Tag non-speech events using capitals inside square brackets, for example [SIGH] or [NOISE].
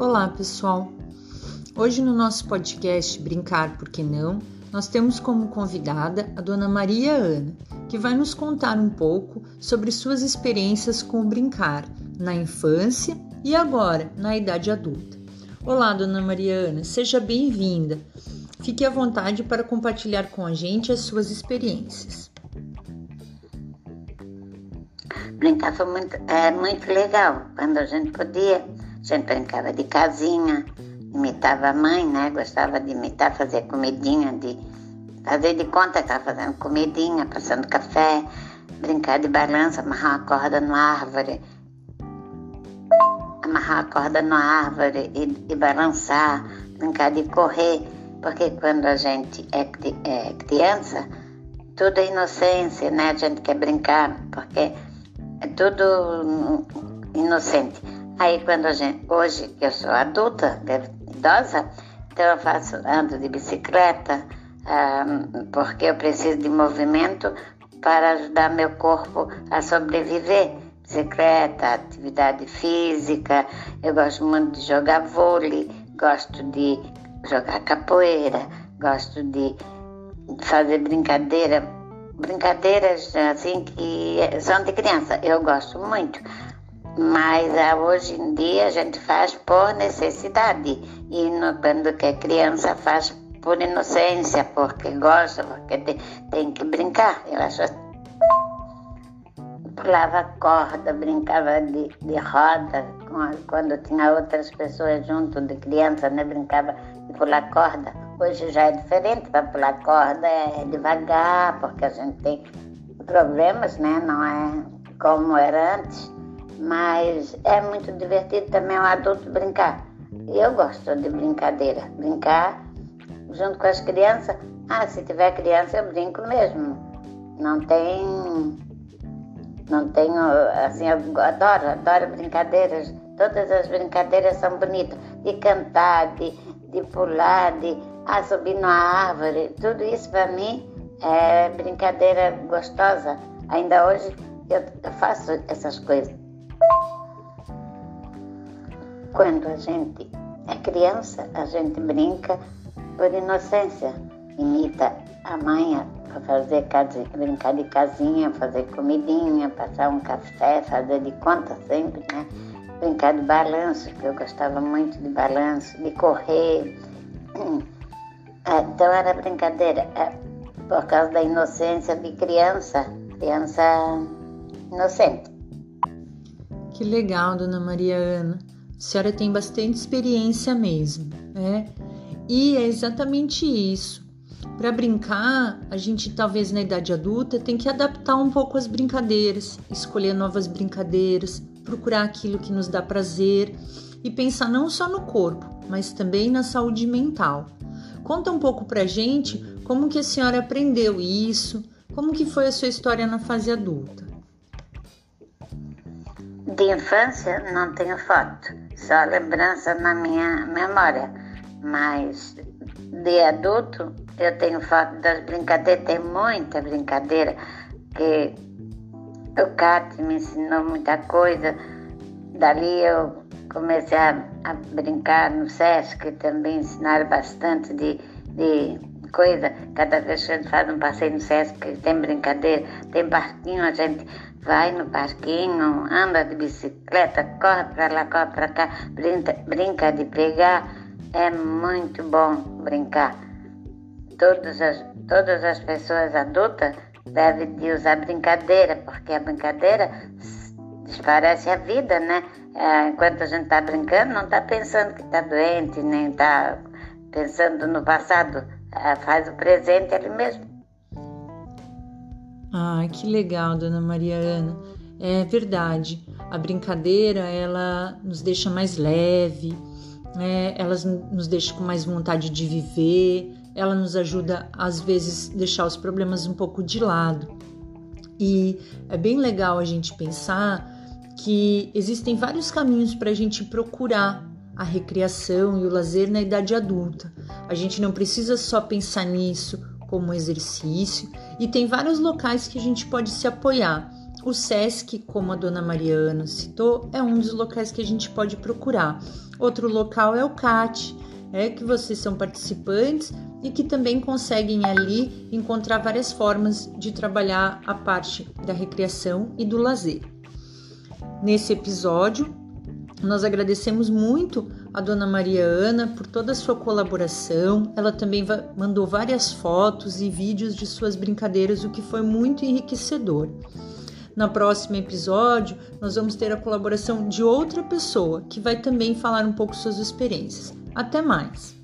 Olá, pessoal. Hoje no nosso podcast Brincar Por que Não, nós temos como convidada a dona Maria Ana, que vai nos contar um pouco sobre suas experiências com o brincar na infância e agora na idade adulta. Olá, dona Maria Ana, seja bem-vinda. Fique à vontade para compartilhar com a gente as suas experiências. Brincar foi muito, é muito legal quando a gente podia a gente brincava de casinha, imitava a mãe, né? Gostava de imitar, fazer comidinha, de fazer de conta que estava fazendo comidinha, passando café, brincar de balança, amarrar uma corda na árvore, amarrar a corda na árvore e, e balançar, brincar de correr, porque quando a gente é, é criança, tudo é inocência, né? A gente quer brincar, porque é tudo inocente. Aí quando a gente, hoje que eu sou adulta, idosa, então eu faço, ando de bicicleta, um, porque eu preciso de movimento para ajudar meu corpo a sobreviver. Bicicleta, atividade física, eu gosto muito de jogar vôlei, gosto de jogar capoeira, gosto de fazer brincadeira, brincadeiras assim que são de criança, eu gosto muito mas ah, hoje em dia a gente faz por necessidade e no, quando que é criança faz por inocência, porque gosta, porque tem, tem que brincar. Eu acho pulava corda, brincava de, de roda, quando tinha outras pessoas junto de criança, né? brincava de pular corda. Hoje já é diferente, para pular corda é devagar, porque a gente tem problemas, né? Não é como era antes mas é muito divertido também um adulto brincar. Eu gosto de brincadeira, brincar junto com as crianças. Ah, se tiver criança eu brinco mesmo. Não tem. Não tenho. Assim, eu adoro, adoro brincadeiras. Todas as brincadeiras são bonitas. De cantar, de, de pular, de ah, subir numa árvore. Tudo isso para mim é brincadeira gostosa. Ainda hoje eu faço essas coisas. Quando a gente é criança, a gente brinca por inocência, imita a mãe para fazer brincar de casinha, fazer comidinha, passar um café, fazer de conta sempre, né? Brincar de balanço, que eu gostava muito de balanço, de correr. [CLEARS THROAT] Então era brincadeira, é, por causa da inocência de criança, criança inocente. Que legal, dona Maria Ana. A senhora tem bastante experiência mesmo, né? E é exatamente isso. Para brincar, a gente talvez na idade adulta tem que adaptar um pouco as brincadeiras, escolher novas brincadeiras, procurar aquilo que nos dá prazer e pensar não só no corpo, mas também na saúde mental. Conta um pouco pra gente como que a senhora aprendeu isso, como que foi a sua história na fase adulta. De infância não tenho foto, só lembrança na minha memória. Mas de adulto eu tenho foto das brincadeiras, tem muita brincadeira que o Cat me ensinou muita coisa. Dali eu comecei a, a brincar no Sesc, também ensinaram bastante de, de coisa. Cada vez que a gente faz um passeio no Sesc, tem brincadeira, tem parquinho, a gente vai no parquinho, anda de bicicleta, corre para lá, corre para cá, brinca, brinca de pegar. É muito bom brincar. Todas as, todas as pessoas adultas devem de usar brincadeira, porque a brincadeira desparece a vida, né? É, enquanto a gente está brincando, não está pensando que está doente, nem está pensando no passado. É, faz o presente ali mesmo. Ah, que legal, dona Maria Ana. É verdade. A brincadeira, ela nos deixa mais leve, né? ela nos deixa com mais vontade de viver, ela nos ajuda, às vezes, deixar os problemas um pouco de lado. E é bem legal a gente pensar que existem vários caminhos para a gente procurar a recreação e o lazer na idade adulta. A gente não precisa só pensar nisso como exercício e tem vários locais que a gente pode se apoiar. o SESC, como a dona Mariana citou, é um dos locais que a gente pode procurar. Outro local é o CAT, é que vocês são participantes e que também conseguem ali encontrar várias formas de trabalhar a parte da recreação e do lazer. Nesse episódio, nós agradecemos muito a dona Maria Ana por toda a sua colaboração. Ela também mandou várias fotos e vídeos de suas brincadeiras, o que foi muito enriquecedor. No próximo episódio, nós vamos ter a colaboração de outra pessoa que vai também falar um pouco suas experiências. Até mais!